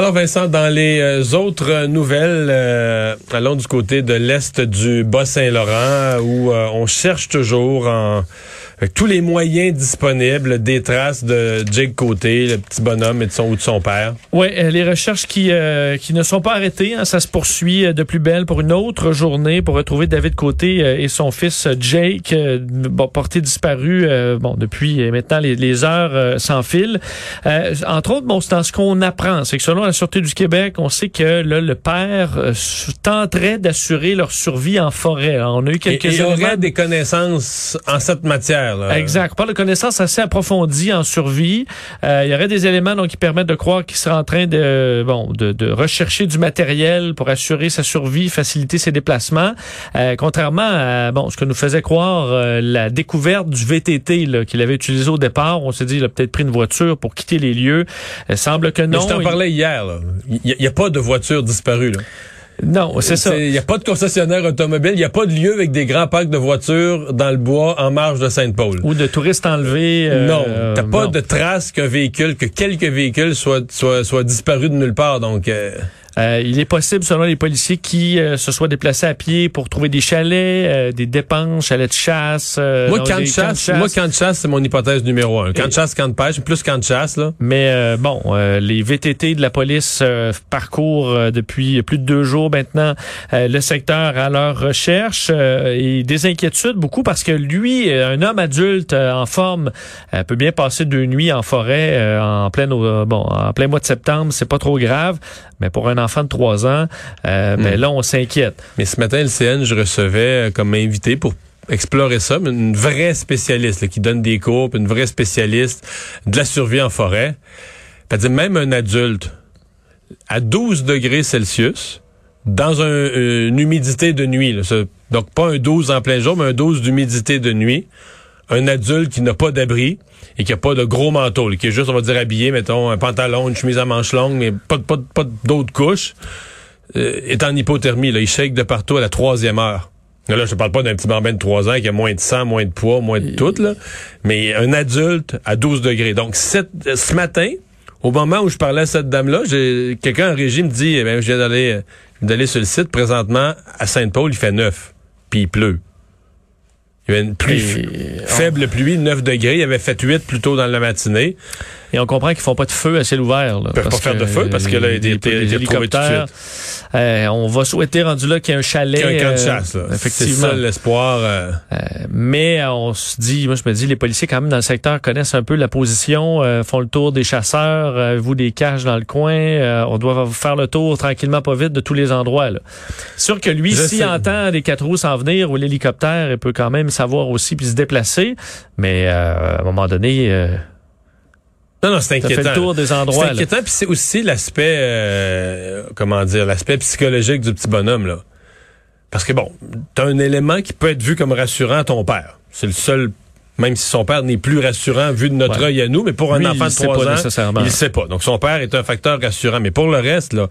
Alors Vincent, dans les euh, autres nouvelles, euh, allons du côté de l'est du Bas-Saint-Laurent où euh, on cherche toujours en tous les moyens disponibles des traces de Jake Côté, le petit bonhomme et de son ou de son père. Oui, les recherches qui euh, qui ne sont pas arrêtées, hein, ça se poursuit euh, de plus belle pour une autre journée pour retrouver David Côté euh, et son fils Jake, bon, porté disparu bon depuis maintenant les, les heures s'enfilent. entre autres, bon, c'est dans ce qu'on apprend, c'est que selon la sûreté du Québec, on sait que là, le père tenterait d'assurer leur survie en forêt. On a eu quelques et, et aurait des connaissances en cette matière. Là. Exact. On parle de connaissances assez approfondies en survie. Euh, il y aurait des éléments donc qui permettent de croire qu'il serait en train de bon de, de, rechercher du matériel pour assurer sa survie, faciliter ses déplacements. Euh, contrairement à bon ce que nous faisait croire euh, la découverte du VTT qu'il avait utilisé au départ, on s'est dit il a peut-être pris une voiture pour quitter les lieux. Il semble que non. Mais je t'en parlais hier. Il n'y a, a, pas de voiture disparue. Là. Non, c'est ça. Il n'y a pas de concessionnaire automobile, il n'y a pas de lieu avec des grands parcs de voitures dans le bois en marge de Sainte-Paul. Ou de touristes enlevés. Euh, non, t'as pas non. de traces qu'un véhicule, que quelques véhicules soient, soient, soient disparus de nulle part. Donc, euh... Euh, il est possible, selon les policiers, qui euh, se soient déplacés à pied pour trouver des chalets, euh, des dépenses, chalets de chasse. moi, camp de chasse, moi, camp de chasse, c'est mon hypothèse numéro un. Camp de chasse, camp de pêche, plus camp de chasse, là. Mais bon, les VTT de la police parcourent depuis plus de deux jours maintenant le secteur à leur recherche et des inquiétudes beaucoup parce que lui, un homme adulte en forme, peut bien passer deux nuits en forêt en plein bon en plein mois de septembre, c'est pas trop grave. Mais pour un enfant de 3 ans, euh, Hmm. ben là, on s'inquiète. Mais ce matin, le CN, je recevais euh, comme invité pour explorer ça, mais une vraie spécialiste là, qui donne des cours, puis une vraie spécialiste de la survie en forêt. Même un adulte à 12 degrés Celsius, dans un, une humidité de nuit, là, donc pas un 12 en plein jour, mais un 12 d'humidité de nuit, un adulte qui n'a pas d'abri et qui a pas de gros manteau, là, qui est juste, on va dire, habillé, mettons, un pantalon, une chemise à manches longues, mais pas, pas, pas d'autres couches, euh, est en hypothermie. Là. Il shake de partout à la troisième heure. Là, je te parle pas d'un petit bambin de 3 ans qui a moins de sang, moins de poids, moins de tout, là. mais un adulte à 12 degrés. Donc, cette- ce matin, au moment où je parlais à cette dame-là, quelqu'un en régie me dit, eh bien, je viens d'aller euh, d'aller sur le site présentement à Sainte-Paul, il fait 9, puis il pleut. Il y avait une pluie, Et- faible pluie, 9 degrés. Il avait fait 8 plus tôt dans la matinée. Et on comprend qu'ils font pas de feu à ciel ouvert. Là, Ils peuvent pas faire de feu parce que là, il les, a été- il a été retrouvé tout de hélicoptères. euh, on va souhaiter rendu là qu'il y ait un chalet. Qu'un camp de euh, chasse, là. C'est Effectivement. ça l'espoir. euh, Euh, mais on se dit, moi je me dis, les policiers quand même dans le secteur connaissent un peu la position, euh, font le tour des chasseurs, euh, vous des caches dans le coin, euh, on doit faire le tour tranquillement, pas vite de tous les endroits. Là. Sûr que lui, s'il entend des quatre roues s'en venir ou l'hélicoptère, il peut quand même savoir aussi puis se déplacer. Mais euh, à un moment donné, euh, Non, non, c'est ça fait inquiétant. le tour des C'est endroits. là. inquiétant, puis c'est aussi l'aspect, euh, comment dire, l'aspect psychologique du petit bonhomme, là. Parce que bon, t'as un élément qui peut être vu comme rassurant à ton père. C'est le seul, même si son père n'est plus rassurant vu de notre Ouais. œil à nous, mais pour un enfant il de le sait 3 pas ans, nécessairement. il le sait pas. Donc son père est un facteur rassurant. Mais pour le reste, là,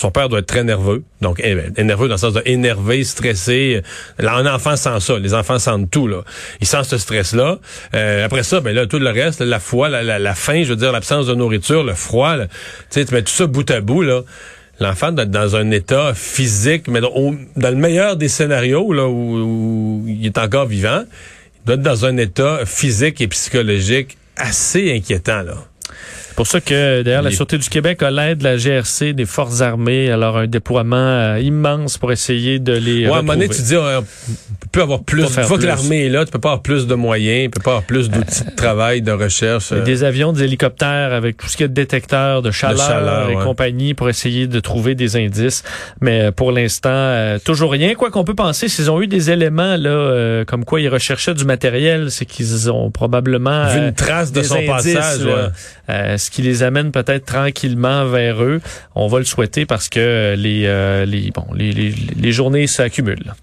son père doit être très nerveux. Donc, nerveux dans le sens de énervé, stressé. Un enfant sent ça. Les enfants sentent tout, là. Ils sentent ce stress-là. Euh, après ça, ben là, tout le reste, la foi, la, faim, je veux dire, l'absence de nourriture, le froid, là. tu sais, tu mets tout ça bout à bout, là. L'enfant doit être dans un état physique, mais dans, le meilleur des scénarios, là, où, où il est encore vivant, il doit être dans un état physique et psychologique assez inquiétant, là. Pour ça que, d'ailleurs, la Sûreté du Québec a l'aide de la GRC, des Forces armées, alors un déploiement euh, immense pour essayer de les Ouais, à un moment donné, tu dis, euh, on peut avoir plus. Une fois que l'armée est là, tu peux pas avoir plus de moyens, tu peux pas avoir plus d'outils de travail, de recherche. Euh, Des avions, des hélicoptères avec tout ce qu'il y a de détecteurs, de chaleur, chaleur, et ouais. compagnie pour essayer de trouver des indices. Mais euh, pour l'instant, euh, toujours rien. Quoi qu'on peut penser, s'ils ont eu des éléments là, euh, comme quoi ils recherchaient du matériel, c'est qu'ils ont probablement vu euh, une trace de son indices, passage. là, ouais. Qui les amène peut-être tranquillement vers eux. On va le souhaiter parce que les, euh, les, bon, les, les, les journées s'accumulent.